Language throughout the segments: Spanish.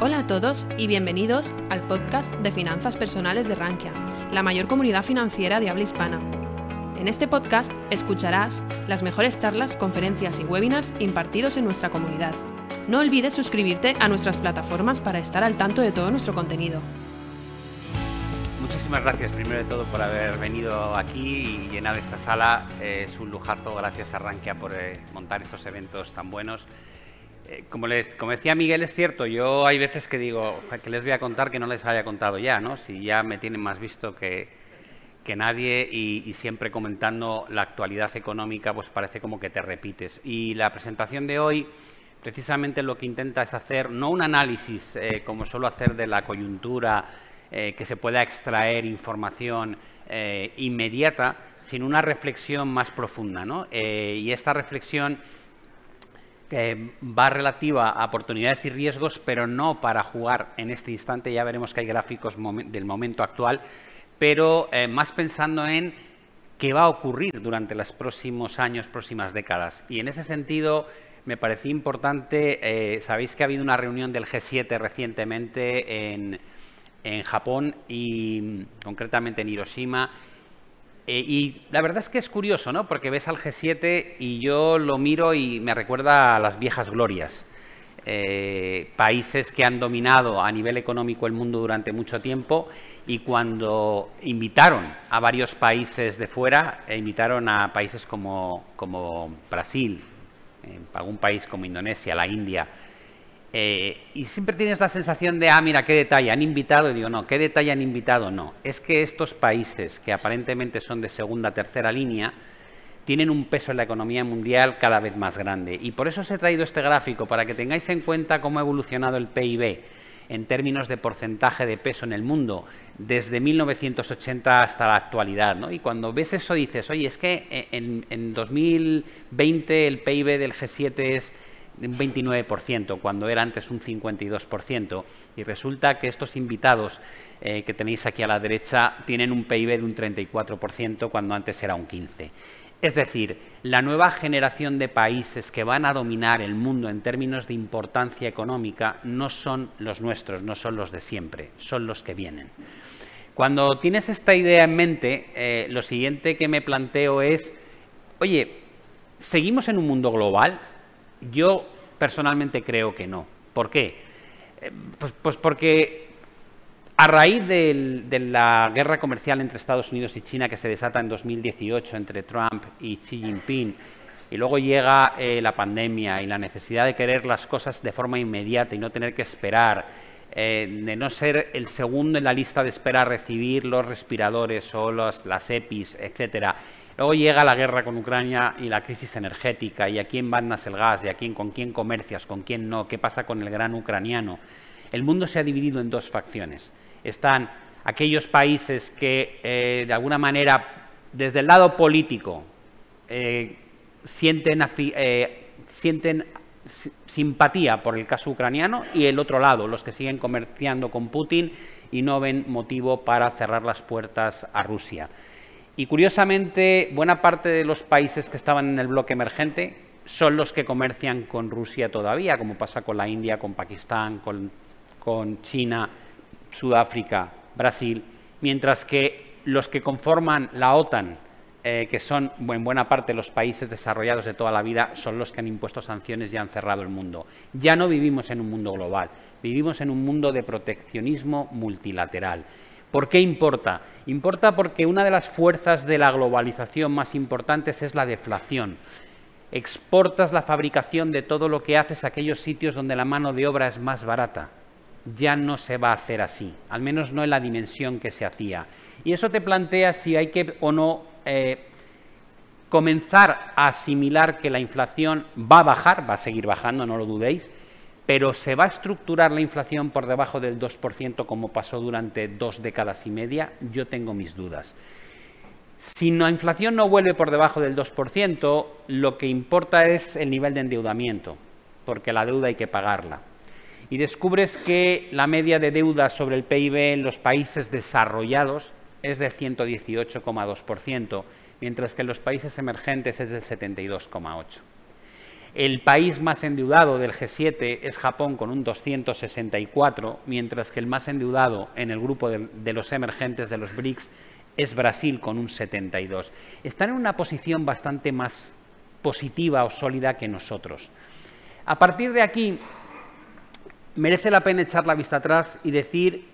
Hola a todos y bienvenidos al podcast de finanzas personales de Rankia, la mayor comunidad financiera de habla hispana. En este podcast escucharás las mejores charlas, conferencias y webinars impartidos en nuestra comunidad. No olvides suscribirte a nuestras plataformas para estar al tanto de todo nuestro contenido. Muchísimas gracias primero de todo por haber venido aquí y llenar esta sala. es un lujazo, gracias a Rankia por eh, montar estos eventos tan buenos. Eh, como, les, como decía Miguel, es cierto, yo hay veces que digo, que les voy a contar que no les haya contado ya, ¿no? Si ya me tienen más visto que, que nadie y, siempre comentando la actualidad económica, pues parece como que te repites. Y la presentación de hoy, precisamente lo que intenta es hacer, no un análisis eh, como suelo hacer de la coyuntura, eh, que se pueda extraer información inmediata, sino una reflexión más profunda, ¿no? y esta reflexión que va relativa a oportunidades y riesgos, pero no para jugar en este instante. Ya veremos que hay gráficos del momento actual, pero eh, más pensando en qué va a ocurrir durante los próximos años, próximas décadas. Y en ese sentido, me parecía importante, eh, sabéis que ha habido una reunión del G7 recientemente en, en Japón y concretamente en Hiroshima eh, y la verdad es que es curioso, ¿no? Porque ves al G7 y yo lo miro y me recuerda a las viejas glorias. Eh, países que han dominado a nivel económico el mundo durante mucho tiempo y cuando invitaron a varios países de fuera, e invitaron a países como, como Brasil, eh, algún país como Indonesia, la India, eh, y siempre tienes la sensación de, ah, mira, qué detalle, han invitado, y digo, no, qué detalle han invitado, no. Es que estos países, que aparentemente son de segunda, tercera línea, tienen un peso en la economía mundial cada vez más grande. Y por eso os he traído este gráfico, para que tengáis en cuenta cómo ha evolucionado el PIB en términos de porcentaje de peso en el mundo desde 1980 hasta la actualidad. ¿no? Y cuando ves eso dices, oye, es que en, en 2020 el PIB del G7 es un 29%, cuando era antes un 52%, y resulta que estos invitados eh, que tenéis aquí a la derecha tienen un PIB de un 34%, cuando antes era un 15%. Es decir, la nueva generación de países que van a dominar el mundo en términos de importancia económica no son los nuestros, no son los de siempre, son los que vienen. Cuando tienes esta idea en mente, eh, lo siguiente que me planteo es, oye, ¿seguimos en un mundo global? Yo personalmente creo que no. ¿Por qué? Eh, pues, pues, porque a raíz de la guerra comercial entre Estados Unidos y China que se desata en 2018 entre Trump y Xi Jinping, y luego llega eh, la pandemia y la necesidad de querer las cosas de forma inmediata y no tener que esperar, eh, de no ser el segundo en la lista de espera a recibir los respiradores o las EPIs, etcétera, Luego llega la guerra con Ucrania y la crisis energética, y a quién mandas el gas, y a quién, con quién comercias, con quién no, qué pasa con el gran ucraniano. El mundo se ha dividido en dos facciones. Están aquellos países que, eh, de alguna manera, desde el lado político, eh, sienten, eh, sienten simpatía por el caso ucraniano, y el otro lado, los que siguen comerciando con Putin y no ven motivo para cerrar las puertas a Rusia. Y curiosamente, buena parte de los países que estaban en el bloque emergente son los que comercian con Rusia todavía, como pasa con la India, con Pakistán, con, China, Sudáfrica, Brasil, mientras que los que conforman la OTAN, eh, que son en buena parte los países desarrollados de toda la vida, son los que han impuesto sanciones y han cerrado el mundo. Ya no vivimos en un mundo global, vivimos en un mundo de proteccionismo multilateral. ¿Por qué importa? Importa porque una de las fuerzas de la globalización más importantes es la deflación. Exportas la fabricación de todo lo que haces a aquellos sitios donde la mano de obra es más barata. Ya no se va a hacer así, al menos no en la dimensión que se hacía. Y eso te plantea si hay que o no eh, comenzar a asimilar que la inflación va a bajar, va a seguir bajando, no lo dudéis, pero ¿se va a estructurar la inflación por debajo del 2% como pasó durante dos décadas y media? Yo tengo mis dudas. Si la inflación no vuelve por debajo del 2%, lo que importa es el nivel de endeudamiento, porque la deuda hay que pagarla. Y descubres que la media de deuda sobre el PIB en los países desarrollados es del 118,2%, mientras que en los países emergentes es del 72,8%. El país más endeudado del G7 es Japón con un 264, mientras que el más endeudado en el grupo de, de los emergentes de los BRICS es Brasil con un 72. Están en una posición bastante más positiva o sólida que nosotros. A partir de aquí, merece la pena echar la vista atrás y decir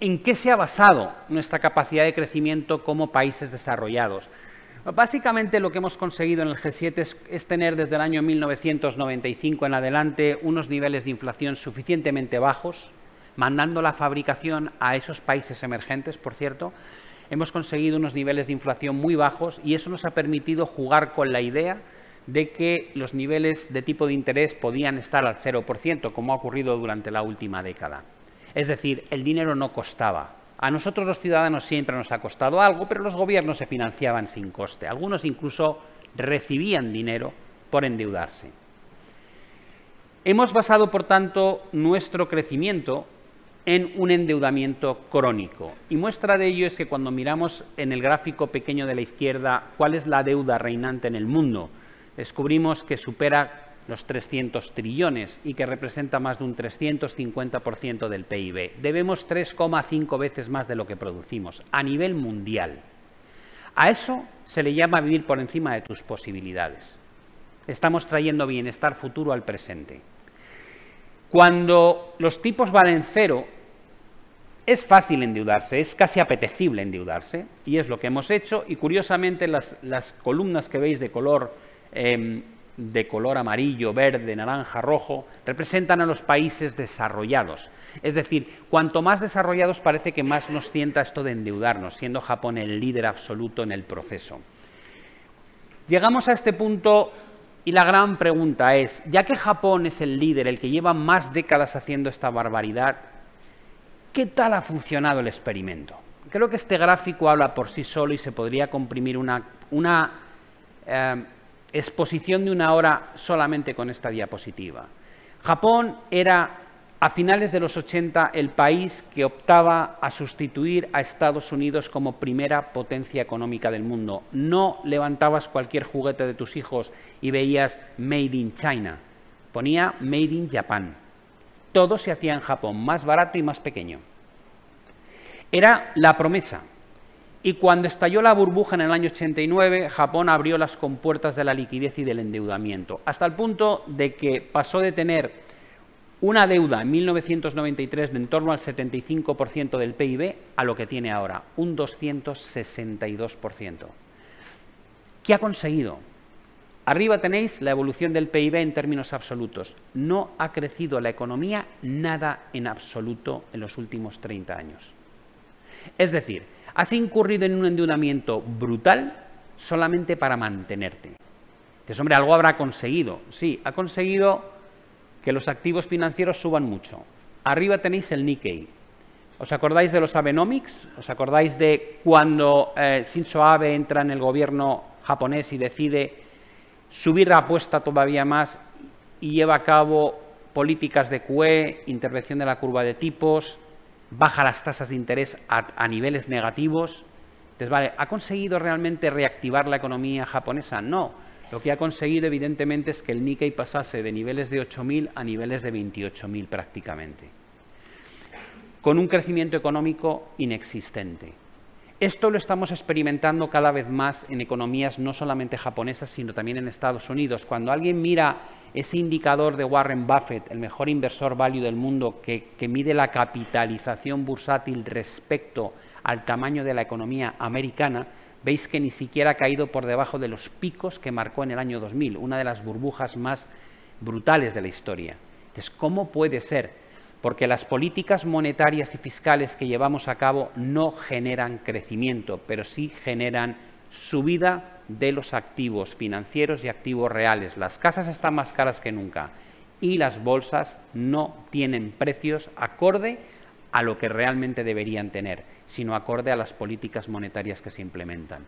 en qué se ha basado nuestra capacidad de crecimiento como países desarrollados. Básicamente lo que hemos conseguido en el G7 es, tener desde el año 1995 en adelante unos niveles de inflación suficientemente bajos, mandando la fabricación a esos países emergentes, por cierto. Hemos conseguido unos niveles de inflación muy bajos y eso nos ha permitido jugar con la idea de que los niveles de tipo de interés podían estar al 0%, como ha ocurrido durante la última década. Es decir, el dinero no costaba, a nosotros los ciudadanos siempre nos ha costado algo, pero los gobiernos se financiaban sin coste. Algunos incluso recibían dinero por endeudarse. Hemos basado, por tanto, nuestro crecimiento en un endeudamiento crónico. Y muestra de ello es que cuando miramos en el gráfico pequeño de la izquierda cuál es la deuda reinante en el mundo, descubrimos que supera los 300 trillones y que representa más de un 350% del PIB. Debemos 3,5 veces más de lo que producimos a nivel mundial. A eso se le llama vivir por encima de tus posibilidades. Estamos trayendo bienestar futuro al presente. Cuando los tipos valen cero, es fácil endeudarse, es casi apetecible endeudarse, y es lo que hemos hecho, y curiosamente las, las columnas que veis de color em, de color amarillo, verde, naranja, rojo, representan a los países desarrollados. Es decir, cuanto más desarrollados parece que más nos sienta esto de endeudarnos, siendo Japón el líder absoluto en el proceso. Llegamos a este punto y la gran pregunta es, ya que Japón es el líder, el que lleva más décadas haciendo esta barbaridad, ¿qué tal ha funcionado el experimento? Creo que este gráfico habla por sí solo y se podría comprimir una, una eh, exposición de una hora solamente con esta diapositiva. Japón era a finales de los 80 el país que optaba a sustituir a Estados Unidos como primera potencia económica del mundo. No levantabas cualquier juguete de tus hijos y veías Made in China. Ponía Made in Japan. Todo se hacía en Japón, más barato y más pequeño. Era la promesa, y cuando estalló la burbuja en el año 89, Japón abrió las compuertas de la liquidez y del endeudamiento, hasta el punto de que pasó de tener una deuda en 1993 de en torno al 75% del PIB a lo que tiene ahora, un 262%. ¿Qué ha conseguido? Arriba tenéis la evolución del PIB en términos absolutos. No ha crecido la economía nada en absoluto en los últimos 30 años. Es decir, has incurrido en un endeudamiento brutal solamente para mantenerte. Dices, hombre, algo habrá conseguido. Sí, ha conseguido que los activos financieros suban mucho. Arriba tenéis el Nikkei. ¿Os acordáis de los Abenomics? ¿Os acordáis de cuando eh, Shinzo Abe entra en el gobierno japonés y decide subir la apuesta todavía más y lleva a cabo políticas de QE, intervención de la curva de tipos, baja las tasas de interés a, niveles negativos. Entonces, vale, ¿ha conseguido realmente reactivar la economía japonesa? No. Lo que ha conseguido, evidentemente, es que el Nikkei pasase de niveles de 8.000 a niveles de 28.000 prácticamente, con un crecimiento económico inexistente. Esto lo estamos experimentando cada vez más en economías no solamente japonesas, sino también en Estados Unidos. Cuando alguien mira ese indicador de Warren Buffett, el mejor inversor value del mundo, que, mide la capitalización bursátil respecto al tamaño de la economía americana, veis que ni siquiera ha caído por debajo de los picos que marcó en el año 2000, una de las burbujas más brutales de la historia. Entonces, ¿cómo puede ser? Porque las políticas monetarias y fiscales que llevamos a cabo no generan crecimiento, pero sí generan subida de los activos financieros y activos reales. Las casas están más caras que nunca y las bolsas no tienen precios acorde a lo que realmente deberían tener, sino acorde a las políticas monetarias que se implementan.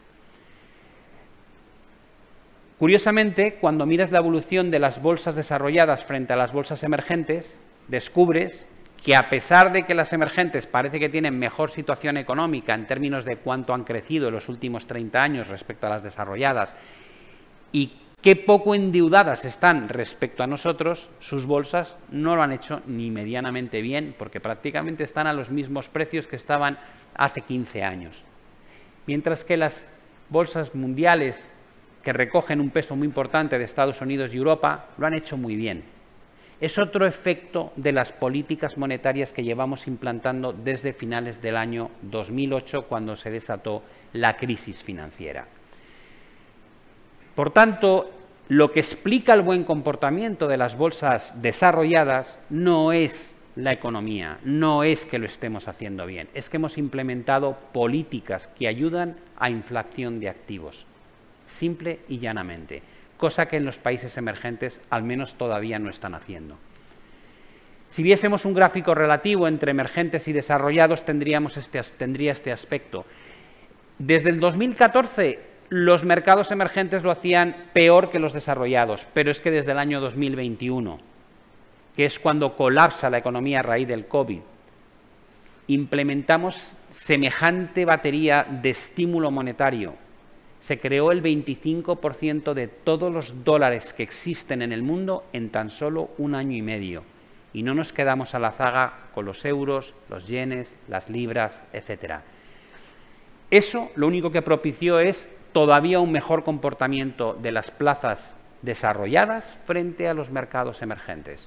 Curiosamente, cuando miras la evolución de las bolsas desarrolladas frente a las bolsas emergentes, descubres que a pesar de que las emergentes parece que tienen mejor situación económica en términos de cuánto han crecido en los últimos 30 años respecto a las desarrolladas y qué poco endeudadas están respecto a nosotros, sus bolsas no lo han hecho ni medianamente bien, porque prácticamente están a los mismos precios que estaban hace 15 años. Mientras que las bolsas mundiales, que recogen un peso muy importante de Estados Unidos y Europa, lo han hecho muy bien. Es otro efecto de las políticas monetarias que llevamos implantando desde finales del año 2008, cuando se desató la crisis financiera. Por tanto, lo que explica el buen comportamiento de las bolsas desarrolladas no es la economía, no es que lo estemos haciendo bien, es que hemos implementado políticas que ayudan a inflación de activos, simple y llanamente, cosa que en los países emergentes al menos todavía no están haciendo. Si viésemos un gráfico relativo entre emergentes y desarrollados, tendríamos este, tendría este aspecto. Desde el 2014 los mercados emergentes lo hacían peor que los desarrollados, pero es que desde el año 2021, que es cuando colapsa la economía a raíz del COVID, implementamos semejante batería de estímulo monetario. Se creó el 25% de todos los dólares que existen en el mundo en tan solo un año y medio. Y no nos quedamos a la zaga con los euros, los yenes, las libras, etc. Eso lo único que propició es todavía un mejor comportamiento de las plazas desarrolladas frente a los mercados emergentes.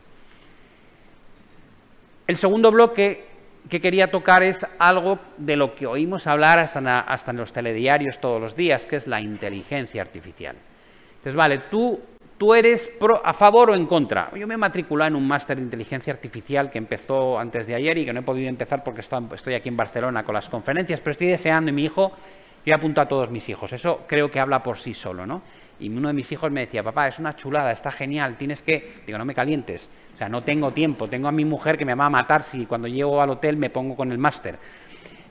El segundo bloque que quería tocar es algo de lo que oímos hablar hasta en, los telediarios todos los días, que es la inteligencia artificial. Entonces, vale, tú, tú eres a favor o en contra. Yo me he matriculado en un máster de inteligencia artificial que empezó antes de ayer y que no he podido empezar porque estoy aquí en Barcelona con las conferencias, pero estoy deseando y mi hijo yo apunto a todos mis hijos. Eso creo que habla por sí solo, ¿no? Y uno de mis hijos me decía, papá, es una chulada, está genial, tienes que... Digo, no me calientes. O sea, no tengo tiempo. Tengo a mi mujer que me va a matar si cuando llego al hotel me pongo con el máster.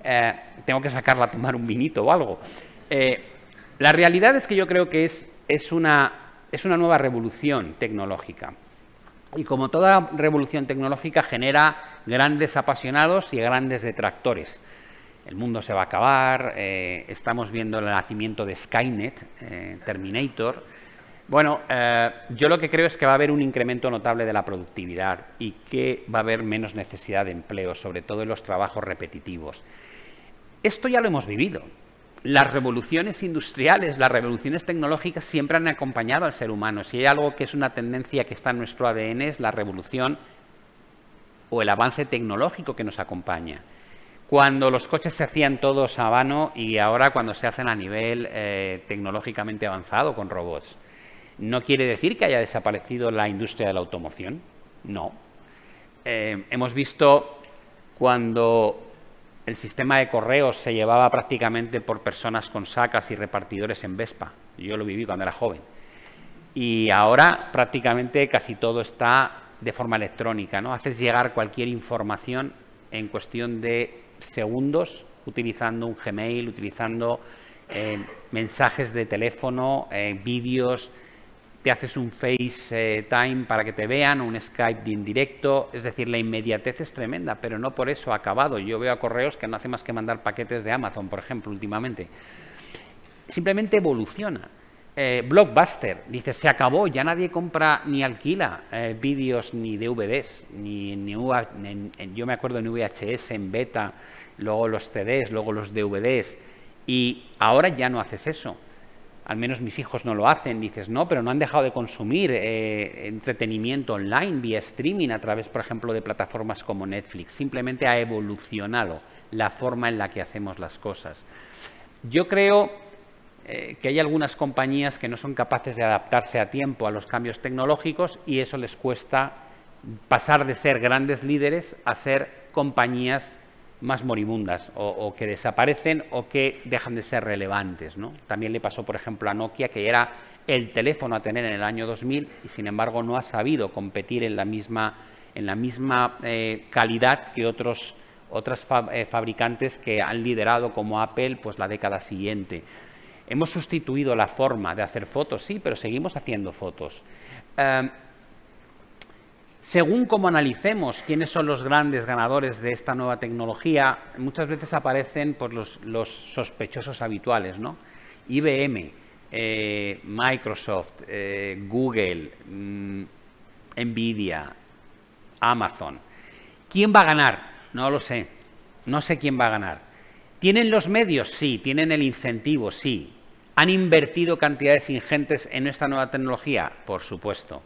Eh, tengo que sacarla a tomar un vinito o algo. Eh, la realidad es que yo creo que es, es, una, es una nueva revolución tecnológica. Y como toda revolución tecnológica genera grandes apasionados y grandes detractores el mundo se va a acabar, eh, estamos viendo el nacimiento de Skynet, Terminator. Bueno, eh, yo lo que creo es que va a haber un incremento notable de la productividad y que va a haber menos necesidad de empleo, sobre todo en los trabajos repetitivos. Esto ya lo hemos vivido. Las revoluciones industriales, las revoluciones tecnológicas siempre han acompañado al ser humano. Si hay algo que es una tendencia que está en nuestro ADN es la revolución o el avance tecnológico que nos acompaña cuando los coches se hacían todos a mano y ahora cuando se hacen a nivel eh, tecnológicamente avanzado con robots. ¿No quiere decir que haya desaparecido la industria de la automoción? No. Eh, hemos visto cuando el sistema de correos se llevaba prácticamente por personas con sacas y repartidores en Vespa. Yo lo viví cuando era joven. Y ahora prácticamente casi todo está de forma electrónica, ¿no? Haces llegar cualquier información en cuestión de segundos utilizando un Gmail, utilizando eh, mensajes de teléfono, eh, vídeos, te haces un FaceTime para que te vean, un Skype de indirecto, es decir, la inmediatez es tremenda, pero no por eso ha acabado. Yo veo a correos que no hace más que mandar paquetes de Amazon, por ejemplo, últimamente. Simplemente evoluciona. Eh, Blockbuster, dice, se acabó, ya nadie compra ni alquila vídeos ni DVDs, ni, ni yo me acuerdo en VHS, en beta, luego los CDs, luego los DVDs, y ahora ya no haces eso. Al menos mis hijos no lo hacen. Dices, no, pero no han dejado de consumir eh, entretenimiento online vía streaming a través, por ejemplo, de plataformas como Netflix. Simplemente ha evolucionado la forma en la que hacemos las cosas. Yo creo eh, que hay algunas compañías que no son capaces de adaptarse a tiempo a los cambios tecnológicos y eso les cuesta pasar de ser grandes líderes a ser compañías más moribundas o, que desaparecen o que dejan de ser relevantes. ¿no? También le pasó, por ejemplo, a Nokia, que era el teléfono a tener en el año 2000 y, sin embargo, no ha sabido competir en la misma, en la misma eh, calidad que otros otras eh, fabricantes que han liderado como Apple pues la década siguiente. Hemos sustituido la forma de hacer fotos, sí, pero seguimos haciendo fotos. Eh, según cómo analicemos quiénes son los grandes ganadores de esta nueva tecnología, muchas veces aparecen pues, los, sospechosos habituales, ¿no? IBM, eh, Microsoft, eh, Google, mm, Nvidia, Amazon. ¿Quién va a ganar? No lo sé. No sé quién va a ganar. ¿Tienen los medios? Sí. ¿Tienen el incentivo? Sí. ¿Han invertido cantidades ingentes en esta nueva tecnología? Por supuesto.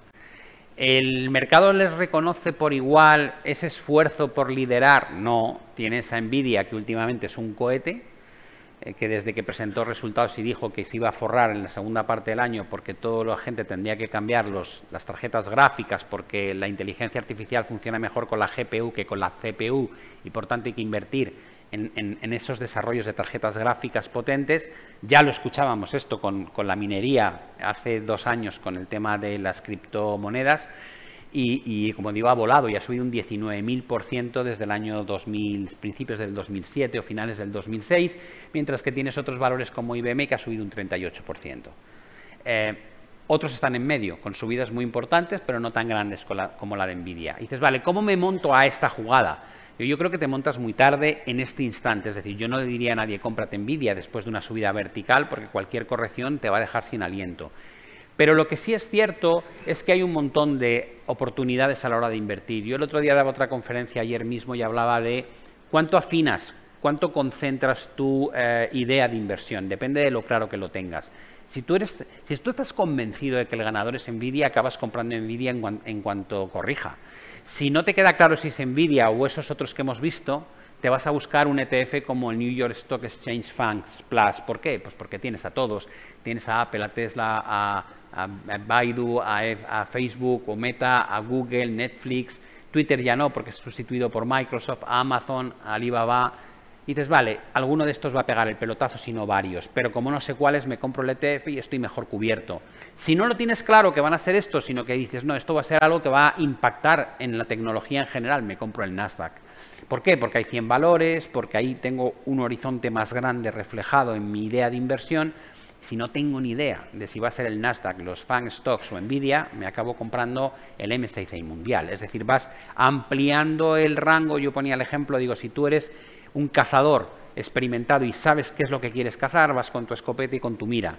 ¿El mercado les reconoce por igual ese esfuerzo por liderar? No. Tiene esa envidia que últimamente es un cohete, eh, que desde que presentó resultados y dijo que se iba a forrar en la segunda parte del año porque toda la gente tendría que cambiar los, las tarjetas gráficas porque la inteligencia artificial funciona mejor con la GPU que con la CPU y por tanto hay que invertir en, esos desarrollos de tarjetas gráficas potentes. Ya lo escuchábamos esto con, la minería hace dos años con el tema de las criptomonedas y, como digo, ha volado y ha subido un 19.000% desde el año 2000, principios del 2007 o finales del 2006, mientras que tienes otros valores como IBM que ha subido un 38%. Eh, otros están en medio, con subidas muy importantes, pero no tan grandes como la de Nvidia. Dices, vale, ¿cómo me monto a esta jugada? Yo, creo que te montas muy tarde en este instante. Es decir, yo no le diría a nadie, cómprate Nvidia después de una subida vertical, porque cualquier corrección te va a dejar sin aliento. Pero lo que sí es cierto es que hay un montón de oportunidades a la hora de invertir. Yo el otro día daba otra conferencia ayer mismo y hablaba de cuánto afinas, cuánto concentras tu eh, idea de inversión. Depende de lo claro que lo tengas. Si tú, estás convencido de que el ganador es Nvidia, acabas comprando Nvidia en cuanto corrija. Si no te queda claro si es Nvidia o esos otros que hemos visto, te vas a buscar un ETF como el New York Stock Exchange Funds Plus. ¿Por qué? Pues porque tienes a todos. Tienes a Apple, a Tesla, a, Baidu, a, Facebook o Meta, a Google, Netflix. Twitter ya no, porque es sustituido por Microsoft, Amazon, Alibaba. Y dices, vale, alguno de estos va a pegar el pelotazo, sino varios. Pero como no sé cuáles, me compro el ETF y estoy mejor cubierto. Si no lo tienes claro que van a ser estos, sino que dices, no, esto va a ser algo que va a impactar en la tecnología en general, me compro el Nasdaq. ¿Por qué? Porque hay 100 valores, porque ahí tengo un horizonte más grande reflejado en mi idea de inversión. Si no tengo ni idea de si va a ser el Nasdaq, los FANG Stocks o Nvidia, me acabo comprando el MSCI mundial. Es decir, vas ampliando el rango. Yo ponía el ejemplo, digo, si tú eres un cazador experimentado y sabes qué es lo que quieres cazar, vas con tu escopeta y con tu mira.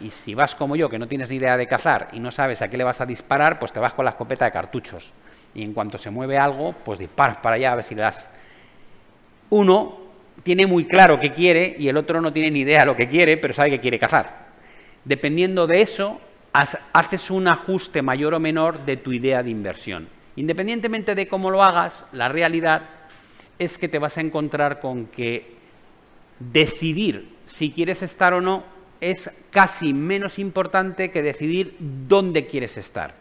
Y si vas como yo, que no tienes ni idea de cazar y no sabes a qué le vas a disparar, pues te vas con la escopeta de cartuchos y en cuanto se mueve algo, pues disparas para allá a ver si le das. Uno tiene muy claro qué quiere y el otro no tiene ni idea lo que quiere, pero sabe que quiere cazar. Dependiendo de eso, haces un ajuste mayor o menor de tu idea de inversión. Independientemente de cómo lo hagas, la realidad es que te vas a encontrar con que decidir si quieres estar o no es casi menos importante que decidir dónde quieres estar.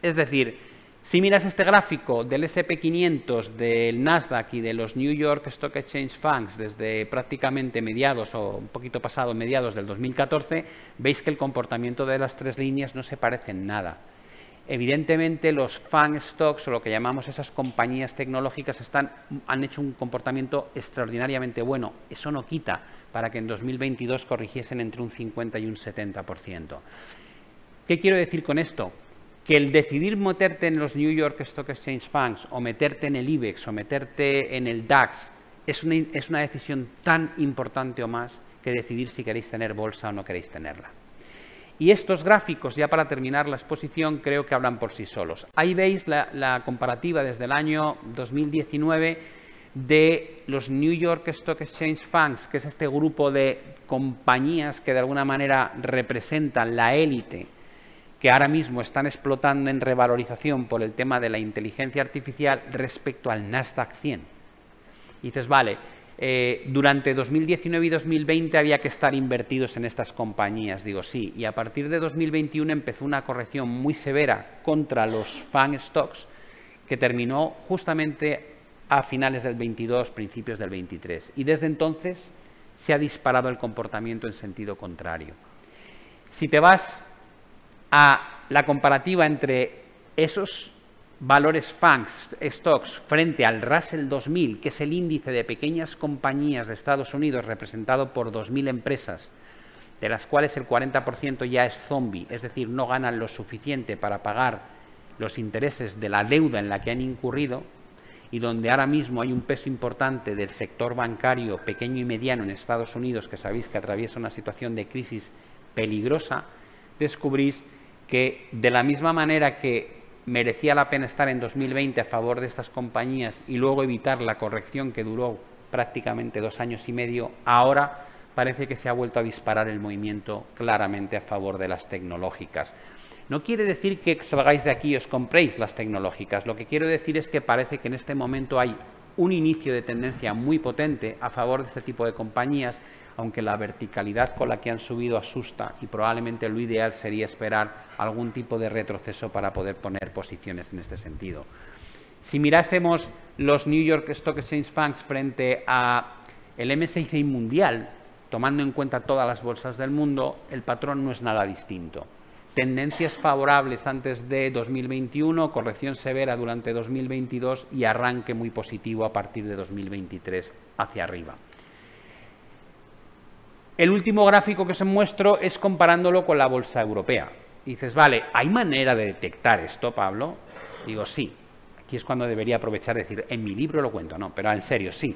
Es decir, si miras este gráfico del SP500, del Nasdaq y de los New York Stock Exchange Funds desde prácticamente mediados o un poquito pasado mediados del 2014, veis que el comportamiento de las tres líneas no se parece en nada. Evidentemente los FANG stocks o lo que llamamos esas compañías tecnológicas están, han hecho un comportamiento extraordinariamente bueno. Eso no quita para que en 2022 corrigiesen entre un 50 y un 70%. ¿Qué quiero decir con esto? que el decidir meterte en los New York Stock Exchange Funds o meterte en el IBEX o meterte en el DAX es una, es una decisión tan importante o más que decidir si queréis tener bolsa o no queréis tenerla. Y estos gráficos, ya para terminar la exposición, creo que hablan por sí solos. Ahí veis la, comparativa desde el año 2019 de los New York Stock Exchange Funds, que es este grupo de compañías que de alguna manera representan la élite que ahora mismo están explotando en revalorización por el tema de la inteligencia artificial respecto al Nasdaq 100. Y dices, vale, eh, durante 2019 y 2020 había que estar invertidos en estas compañías. Digo, sí, y a partir de 2021 empezó una corrección muy severa contra los FAN stocks que terminó justamente a finales del 22, principios del 23. Y desde entonces se ha disparado el comportamiento en sentido contrario. Si te vas a la comparativa entre esos valores FANGs, stocks, frente al Russell 2000, que es el índice de pequeñas compañías de Estados Unidos representado por 2.000 empresas, de las cuales el 40% ya es zombie, es decir, no ganan lo suficiente para pagar los intereses de la deuda en la que han incurrido, y donde ahora mismo hay un peso importante del sector bancario pequeño y mediano en Estados Unidos, que sabéis que atraviesa una situación de crisis peligrosa, descubrís que de la misma manera que merecía la pena estar en 2020 a favor de estas compañías y luego evitar la corrección que duró prácticamente dos años y medio, ahora parece que se ha vuelto a disparar el movimiento claramente a favor de las tecnológicas. No quiere decir que salgáis de aquí y os compréis las tecnológicas. Lo que quiero decir es que parece que en este momento hay un inicio de tendencia muy potente a favor de este tipo de compañías, aunque la verticalidad con la que han subido asusta y probablemente lo ideal sería esperar algún tipo de retroceso para poder poner posiciones en este sentido. Si mirásemos los New York Stock Exchange Funds frente a el MSCI mundial, tomando en cuenta todas las bolsas del mundo, el patrón no es nada distinto. Tendencias favorables antes de 2021, corrección severa durante 2022 y arranque muy positivo a partir de 2023 hacia arriba. El último gráfico que os muestro es comparándolo con la bolsa europea. dices, vale, ¿hay manera de detectar esto, Pablo? Digo, sí. Aquí es cuando debería aprovechar y decir, en mi libro lo cuento, no, pero en serio, sí.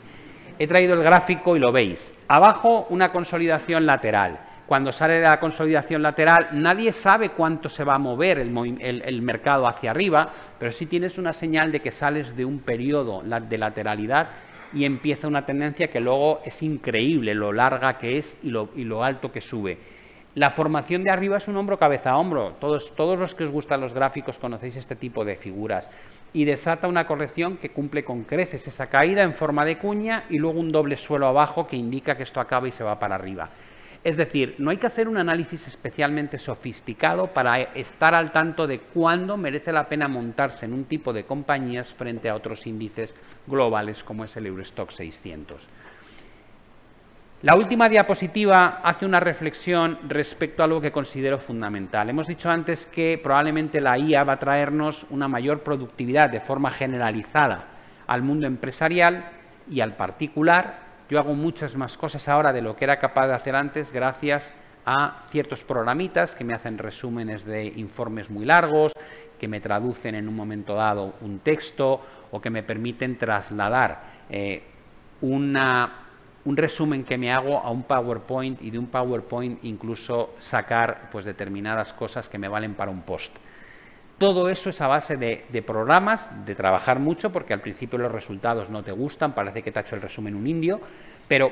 He traído el gráfico y lo veis. Abajo una consolidación lateral. Cuando sale de la consolidación lateral, nadie sabe cuánto se va a mover el, mercado hacia arriba, pero sí tienes una señal de que sales de un periodo de lateralidad y empieza una tendencia que luego es increíble lo larga que es y lo, y lo alto que sube. La formación de arriba es un hombro cabeza a hombro. Todos, todos los que os gustan los gráficos conocéis este tipo de figuras y desata una corrección que cumple con creces esa caída en forma de cuña y luego un doble suelo abajo que indica que esto acaba y se va para arriba. Es decir, no hay que hacer un análisis especialmente sofisticado para estar al tanto de cuándo merece la pena montarse en un tipo de compañías frente a otros índices globales como es el Eurostock 600. La última diapositiva hace una reflexión respecto a algo que considero fundamental. Hemos dicho antes que probablemente la IA va a traernos una mayor productividad de forma generalizada al mundo empresarial y al particular. Yo hago muchas más cosas ahora de lo que era capaz de hacer antes gracias a ciertos programitas que me hacen resúmenes de informes muy largos, que me traducen en un momento dado un texto o que me permiten trasladar eh, un resumen que me hago a un PowerPoint y de un PowerPoint incluso sacar pues determinadas cosas que me valen para un post. Todo eso es a base de, programas, de trabajar mucho, porque al principio los resultados no te gustan, parece que te ha hecho el resumen un indio, pero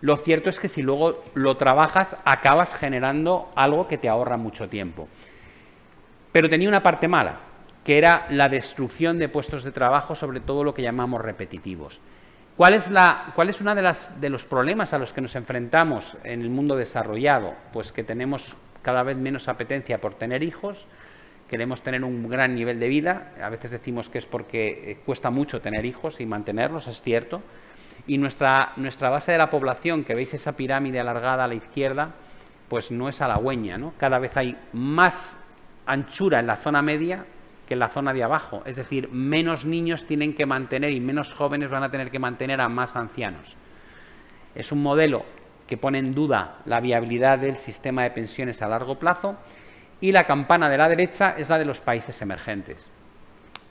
lo cierto es que si luego lo trabajas, acabas generando algo que te ahorra mucho tiempo. Pero tenía una parte mala, que era la destrucción de puestos de trabajo, sobre todo lo que llamamos repetitivos. ¿Cuál es, la, ¿Cuál es uno de, de los problemas a los que nos enfrentamos en el mundo desarrollado? Pues que tenemos cada vez menos apetencia por tener hijos, queremos tener un gran nivel de vida, a veces decimos que es porque eh, cuesta mucho tener hijos y mantenerlos, es cierto, y nuestra, nuestra base de la población, que veis esa pirámide alargada a la izquierda, pues no es halagüeña, ¿no? Cada vez hay más anchura en la zona media que en la zona de abajo. Es decir, menos niños tienen que mantener y menos jóvenes van a tener que mantener a más ancianos. Es un modelo que pone en duda la viabilidad del sistema de pensiones a largo plazo y la campana de la derecha es la de los países emergentes,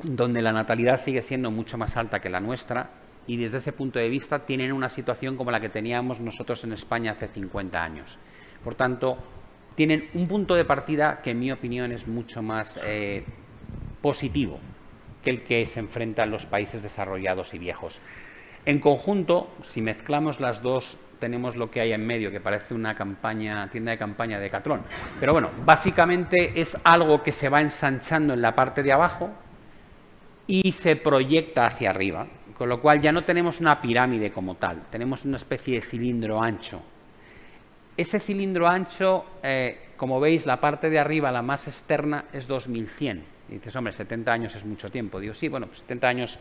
donde la natalidad sigue siendo mucho más alta que la nuestra y desde ese punto de vista tienen una situación como la que teníamos nosotros en España hace 50 años. Por tanto, tienen un punto de partida que en mi opinión es mucho más eh, positivo que el que se enfrentan los países desarrollados y viejos. En conjunto, si mezclamos las dos, tenemos lo que hay en medio, que parece una campaña, tienda de campaña de Catrón. Pero bueno, básicamente es algo que se va ensanchando en la parte de abajo y se proyecta hacia arriba, con lo cual ya no tenemos una pirámide como tal, tenemos una especie de cilindro ancho. Ese cilindro ancho, eh, como veis, la parte de arriba, la más externa, es 2100 y dices, hombre, 70 años es mucho tiempo. Digo, sí, bueno, 70 años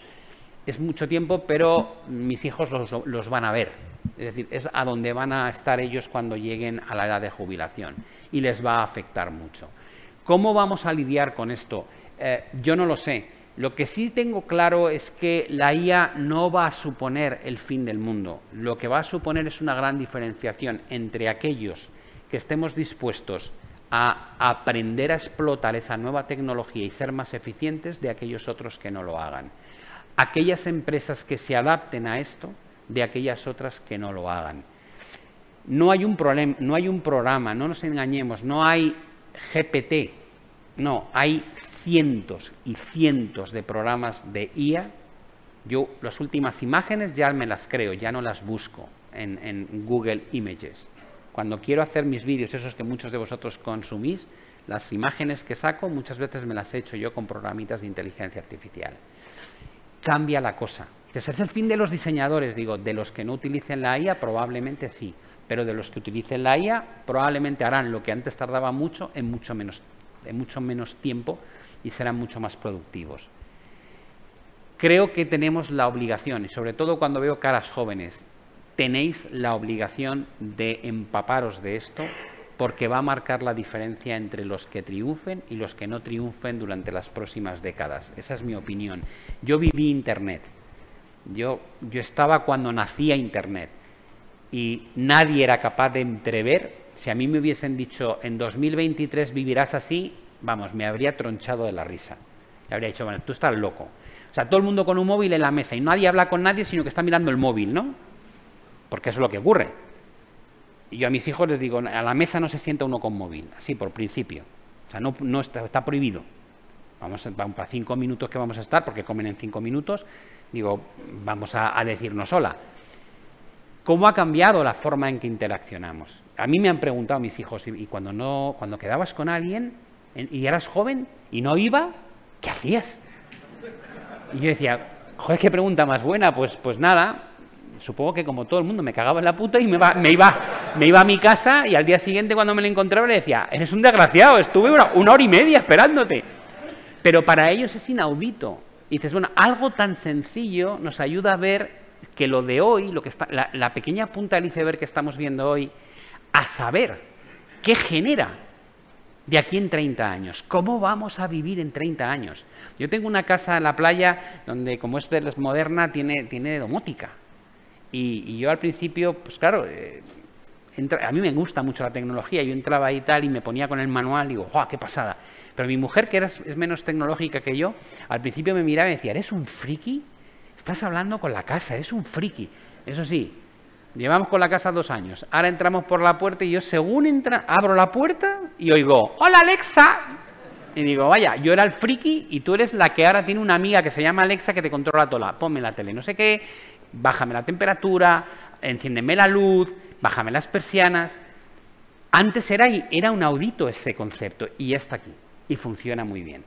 es mucho tiempo, pero mis hijos los, van a ver. Es decir, es a donde van a estar ellos cuando lleguen a la edad de jubilación y les va a afectar mucho. ¿Cómo vamos a lidiar con esto? Eh, yo no lo sé. Lo que sí tengo claro es que la IA no va a suponer el fin del mundo. Lo que va a suponer es una gran diferenciación entre aquellos que estemos dispuestos a aprender a explotar esa nueva tecnología y ser más eficientes de aquellos otros que no lo hagan. Aquellas empresas que se adapten a esto de aquellas otras que no lo hagan. No hay un, problema, no hay un programa, no nos engañemos, no hay GPT, no, hay cientos y cientos de programas de IA. Yo las últimas imágenes ya me las creo, ya no las busco en, en Google Images. Cuando quiero hacer mis vídeos, esos que muchos de vosotros consumís, las imágenes que saco muchas veces me las he hecho yo con programitas de inteligencia artificial. Cambia la cosa. Ese es el fin de los diseñadores, digo, de los que no utilicen la IA probablemente sí, pero de los que utilicen la IA probablemente harán lo que antes tardaba mucho en mucho menos, en mucho menos tiempo y serán mucho más productivos. Creo que tenemos la obligación, y sobre todo cuando veo caras jóvenes, tenéis la obligación de empaparos de esto porque va a marcar la diferencia entre los que triunfen y los que no triunfen durante las próximas décadas. Esa es mi opinión. Yo viví Internet. Yo, yo estaba cuando nacía Internet y nadie era capaz de entrever. Si a mí me hubiesen dicho en 2023 vivirás así, vamos, me habría tronchado de la risa. Le habría dicho, bueno, tú estás loco. O sea, todo el mundo con un móvil en la mesa y nadie habla con nadie, sino que está mirando el móvil, ¿no? Porque eso es lo que ocurre. Y yo a mis hijos les digo, a la mesa no se sienta uno con móvil, así por principio. O sea, no, no está, está, prohibido. Vamos, para cinco minutos que vamos a estar, porque comen en cinco minutos, digo, vamos a, decirnos hola. ¿Cómo ha cambiado la forma en que interaccionamos? A mí me han preguntado mis hijos, y, cuando, no, cuando quedabas con alguien y eras joven y no iba, ¿qué hacías? Y yo decía, joder, qué pregunta más buena, pues, pues nada, supongo que como todo el mundo me cagaba en la puta y me, me, iba, me iba a mi casa y al día siguiente cuando me lo encontraba le decía, eres un desgraciado, estuve una hora y media esperándote. Pero para ellos es inaudito. Y dices, bueno, algo tan sencillo nos ayuda a ver que lo de hoy, lo que está, la, pequeña punta del iceberg que estamos viendo hoy, a saber qué genera de aquí en 30 años. ¿Cómo vamos a vivir en 30 años? Yo tengo una casa en la playa donde, como es de moderna, tiene, tiene domótica. Y, y, yo al principio, pues claro, eh, a mí me gusta mucho la tecnología, yo entraba ahí tal y me ponía con el manual y digo, ¡guau, qué pasada! Pero mi mujer, que era, es menos tecnológica que yo, al principio me miraba y decía, ¿eres un friki? Estás hablando con la casa, eres un friki. Eso sí, llevamos con la casa dos años. Ahora entramos por la puerta y yo según entra, abro la puerta y oigo, ¡Hola Alexa! Y digo, vaya, yo era el friki y tú eres la que ahora tiene una amiga que se llama Alexa que te controla toda. Ponme la tele, no sé qué, bájame la temperatura, enciéndeme la luz, bájame las persianas. Antes era, era un audito ese concepto y ya está aquí y funciona muy bien.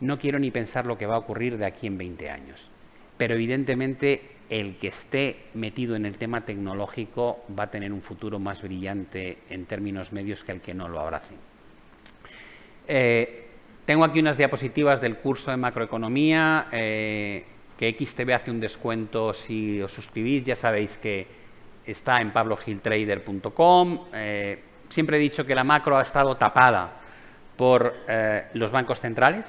No quiero ni pensar lo que va a ocurrir de aquí en 20 años, pero evidentemente el que esté metido en el tema tecnológico va a tener un futuro más brillante en términos medios que el que no lo abrace. Eh, tengo aquí unas diapositivas del curso de macroeconomía. Eh, que XTB hace un descuento si os suscribís, ya sabéis que está en pablogiltrader.com. Eh, siempre he dicho que la macro ha estado tapada por eh, los bancos centrales.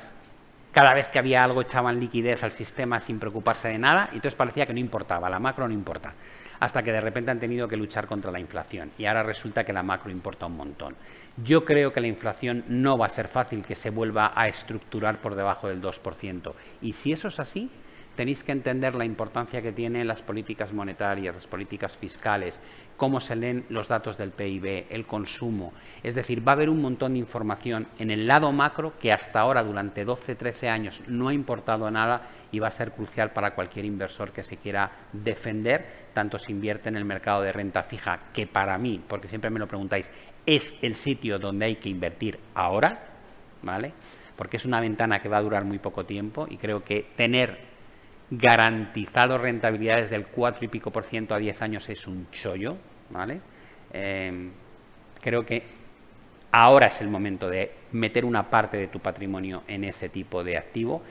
Cada vez que había algo echaban liquidez al sistema sin preocuparse de nada y entonces parecía que no importaba, la macro no importa. Hasta que de repente han tenido que luchar contra la inflación y ahora resulta que la macro importa un montón. Yo creo que la inflación no va a ser fácil que se vuelva a estructurar por debajo del 2%. Y si eso es así, tenéis que entender la importancia que tienen las políticas monetarias, las políticas fiscales, cómo se leen los datos del PIB, el consumo. Es decir, va a haber un montón de información en el lado macro que hasta ahora, durante 12, 13 años, no ha importado nada y va a ser crucial para cualquier inversor que se quiera defender, tanto si invierte en el mercado de renta fija, que para mí, porque siempre me lo preguntáis, es el sitio donde hay que invertir ahora, ¿vale? Porque es una ventana que va a durar muy poco tiempo y creo que tener garantizado rentabilidades del 4 y pico por ciento a 10 años es un chollo, ¿vale? Eh, creo que ahora es el momento de meter una parte de tu patrimonio en ese tipo de activo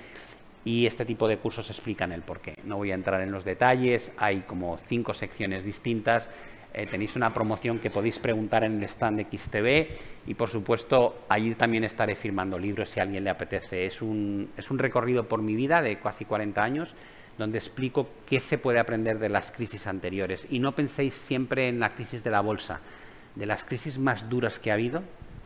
y este tipo de cursos explican el por qué. No voy a entrar en los detalles, hay como cinco secciones distintas. Eh, tenéis una promoción que podéis preguntar en el stand de XTV y por supuesto allí también estaré firmando libros si a alguien le apetece. Es un, es un recorrido por mi vida de casi 40 años donde explico qué se puede aprender de las crisis anteriores. Y no penséis siempre en la crisis de la bolsa. De las crisis más duras que ha habido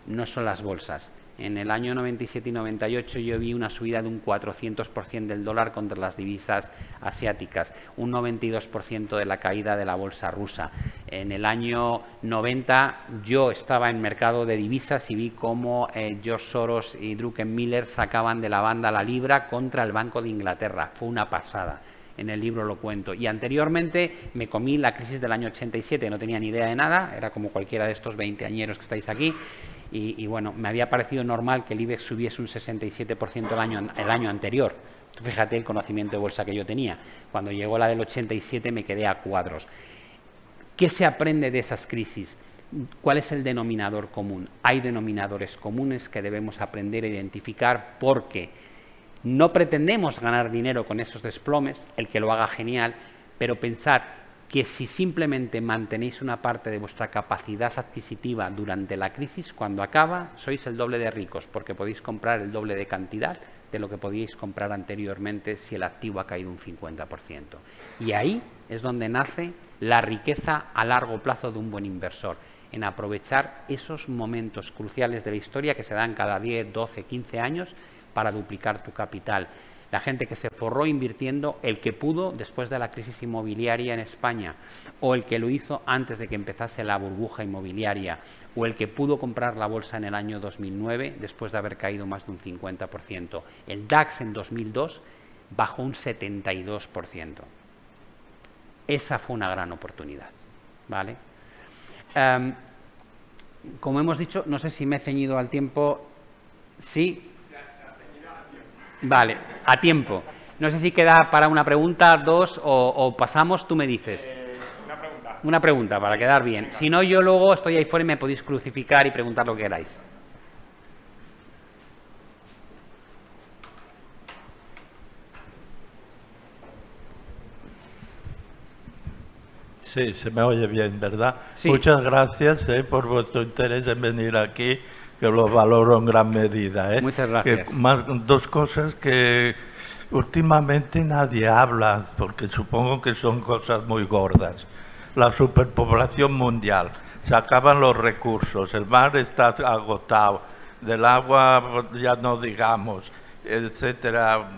no son las bolsas, En el año 97 y 98 yo vi una subida de un 400% del dólar contra las divisas asiáticas, un 92% de la caída de la bolsa rusa. En el año 90 yo estaba en mercado de divisas y vi cómo eh, George Soros y Druckenmiller sacaban de la banda la libra contra el Banco de Inglaterra. Fue una pasada en el libro lo cuento. Y anteriormente me comí la crisis del año 87, no tenía ni idea de nada, era como cualquiera de estos veinteañeros que estáis aquí, y, bueno, me había parecido normal que el IBEX subiese un 67% el año, el año anterior. fíjate el conocimiento de bolsa que yo tenía. Cuando llegó la del 87 me quedé a cuadros. ¿Qué se aprende de esas crisis? ¿Cuál es el denominador común? Hay denominadores comunes que debemos aprender a identificar porque no pretendemos ganar dinero con esos desplomes, el que lo haga genial, pero pensar que si simplemente mantenéis una parte de vuestra capacidad adquisitiva durante la crisis, cuando acaba, sois el doble de ricos, porque podéis comprar el doble de cantidad de lo que podíais comprar anteriormente si el activo ha caído un 50%. Y ahí es donde nace la riqueza a largo plazo de un buen inversor, en aprovechar esos momentos cruciales de la historia que se dan cada 10, 12, 15 años para duplicar tu capital la gente que se forró invirtiendo, el que pudo después de la crisis inmobiliaria en España, o el que lo hizo antes de que empezase la burbuja inmobiliaria, o el que pudo comprar la bolsa en el año 2009 después de haber caído más de un 50%. El DAX en 2002 bajó un 72%. Esa fue una gran oportunidad. ¿vale? Em, como hemos dicho, no sé si me he ceñido al tiempo. Sí, Vale, a tiempo. No sé si queda para una pregunta, dos o, pasamos, tú me dices. Eh, una pregunta. Una pregunta, para quedar bien. Si no, yo luego estoy ahí fuera y me podéis crucificar y preguntar lo que queráis. Sí, se me oye bien, ¿verdad? Muchas gracias eh, por vuestro interés en venir aquí que lo valoro en gran medida. ¿eh? Muchas gracias. más, dos cosas que últimamente nadie habla, porque supongo que son cosas muy gordas. La superpoblación mundial, se acaban los recursos, el mar está agotado, del agua ya no digamos, etcétera.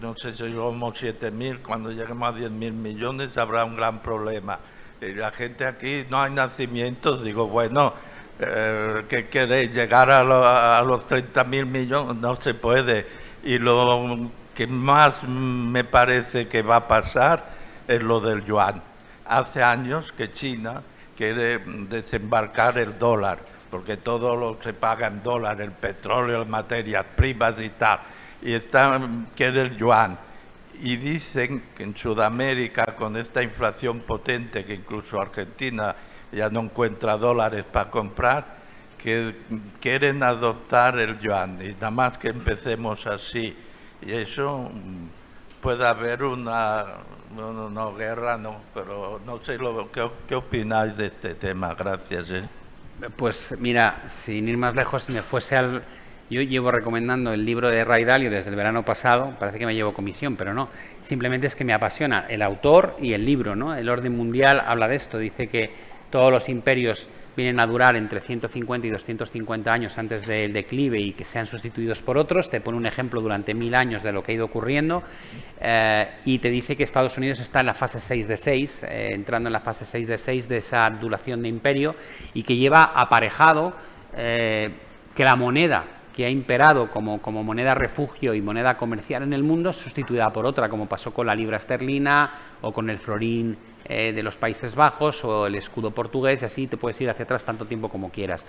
No sé si somos 7.000, cuando lleguemos a 10.000 millones habrá un gran problema. La gente aquí no hay nacimientos, digo, bueno, eh, que queréis llegar a, los 30 mil millones, no se puede. Y lo que más me parece que va a pasar es lo del yuan. Hace años que China quiere desembarcar el dólar, porque todo lo se paga en dólar, el petróleo, las materias primas y tal, y está, quiere el yuan. Y dicen que en Sudamérica, con esta inflación potente que incluso Argentina ya no encuentra dólares para comprar, que quieren adoptar el yuan y nada más que empecemos así y eso mm, puede haber una no, guerra no pero no sé lo ¿qué, opináis de este tema gracias ¿eh? pues mira sin ir más lejos si me fuese al yo llevo recomendando el libro de Ray Dalio desde el verano pasado, parece que me llevo comisión, pero no. Simplemente es que me apasiona el autor y el libro, ¿no? El orden mundial habla de esto, dice que todos los imperios vienen a durar entre 150 y 250 años antes del declive y que sean sustituidos por otros. Te pone un ejemplo durante mil años de lo que ha ido ocurriendo eh, y te dice que Estados Unidos está en la fase 6 de 6, eh, entrando en la fase 6 de 6 de esa duración de imperio y que lleva aparejado eh, que la moneda que ha imperado como, como moneda refugio y moneda comercial en el mundo sustituida por otra, como pasó con la libra esterlina o con el florín eh, de los Países Bajos o el escudo portugués y así te puedes ir hacia atrás tanto tiempo como quieras.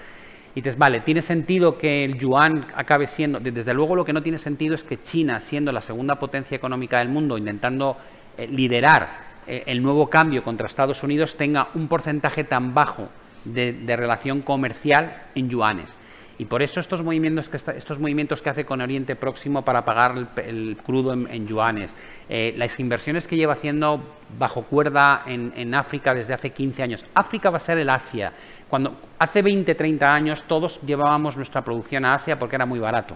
Y dices, vale, ¿tiene sentido que el yuan acabe siendo? Desde luego lo que no tiene sentido es que China, siendo la segunda potencia económica del mundo, intentando eh, liderar eh, el nuevo cambio contra Estados Unidos, tenga un porcentaje tan bajo de relación comercial en yuanes. Y por eso estos movimientos que, estos movimientos que hace con Oriente Próximo para pagar el, crudo en, yuanes, eh, las inversiones que lleva haciendo bajo cuerda en, África desde hace 15 años. África va a ser el Asia. Cuando hace 20, 30 años todos llevábamos nuestra producción a Asia porque era muy barato.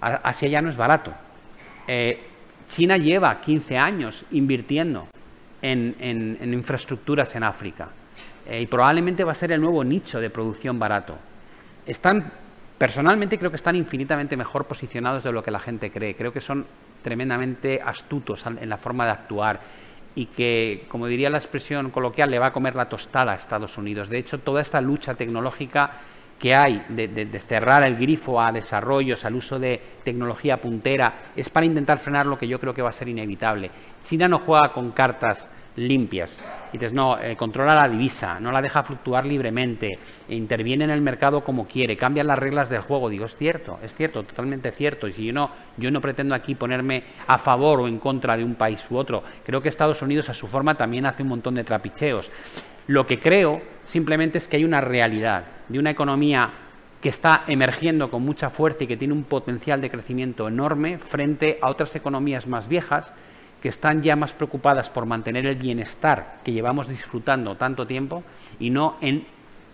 Asia ya no es barato. Eh, China lleva 15 años invirtiendo en, infraestructuras en África eh, y probablemente va a ser el nuevo nicho de producción barato están personalmente creo que están infinitamente mejor posicionados de lo que la gente cree. Creo que son tremendamente astutos en la forma de actuar y que, como diría la expresión coloquial, le va a comer la tostada a Estados Unidos. De hecho, toda esta lucha tecnológica que hay de, cerrar el grifo a desarrollos, al uso de tecnología puntera, es para intentar frenar lo que yo creo que va a ser inevitable. China no juega con cartas limpias. Y dices, no, eh, controla la divisa, no la deja fluctuar libremente, interviene en el mercado como quiere, cambia las reglas del juego. Digo, es cierto, es cierto, totalmente cierto. Y si yo no, yo no pretendo aquí ponerme a favor o en contra de un país u otro, creo que Estados Unidos a su forma también hace un montón de trapicheos. Lo que creo simplemente es que hay una realidad de una economía que está emergiendo con mucha fuerza y que tiene un potencial de crecimiento enorme frente a otras economías más viejas que están ya más preocupadas por mantener el bienestar que llevamos disfrutando tanto tiempo y no en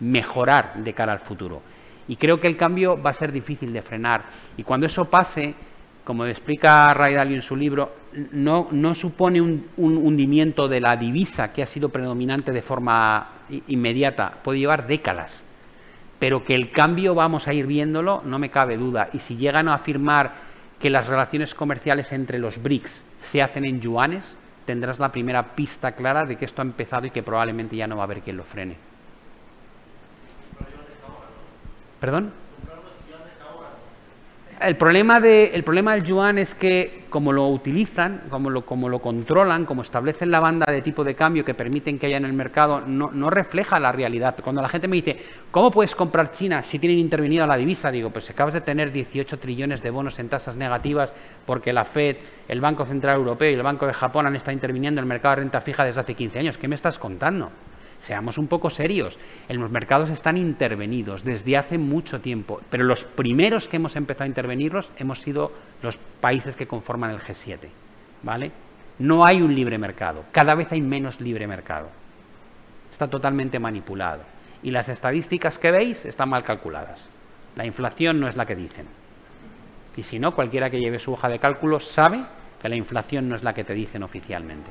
mejorar de cara al futuro. Y creo que el cambio va a ser difícil de frenar. Y cuando eso pase, como explica Ray Dalio en su libro, no, no supone un, un, hundimiento de la divisa que ha sido predominante de forma inmediata, puede llevar décadas. Pero que el cambio vamos a ir viéndolo, no me cabe duda. Y si llegan a afirmar que las relaciones comerciales entre los BRICS se hacen en yuanes, tendrás la primera pista clara de que esto ha empezado y que probablemente ya no va a haber quien lo frene. ¿Perdón? El problema, de, del yuan es que como lo utilizan, como lo, como lo controlan, como establecen la banda de tipo de cambio que permiten que haya en el mercado, no, no, refleja la realidad. Cuando la gente me dice, ¿cómo puedes comprar China si tienen intervenido la divisa? Digo, pues acabas de tener 18 trillones de bonos en tasas negativas porque la Fed, el Banco Central Europeo y el Banco de Japón han estado interviniendo en el mercado de renta fija desde hace 15 años. ¿Qué me estás contando? Seamos un poco serios. Los mercados están intervenidos desde hace mucho tiempo, pero los primeros que hemos empezado a intervenirlos hemos sido los países que conforman el G7. ¿Vale? No hay un libre mercado, cada vez hay menos libre mercado. Está totalmente manipulado. Y las estadísticas que veis están mal calculadas. La inflación no es la que dicen. Y si no, cualquiera que lleve su hoja de cálculo sabe que la inflación no es la que te dicen oficialmente.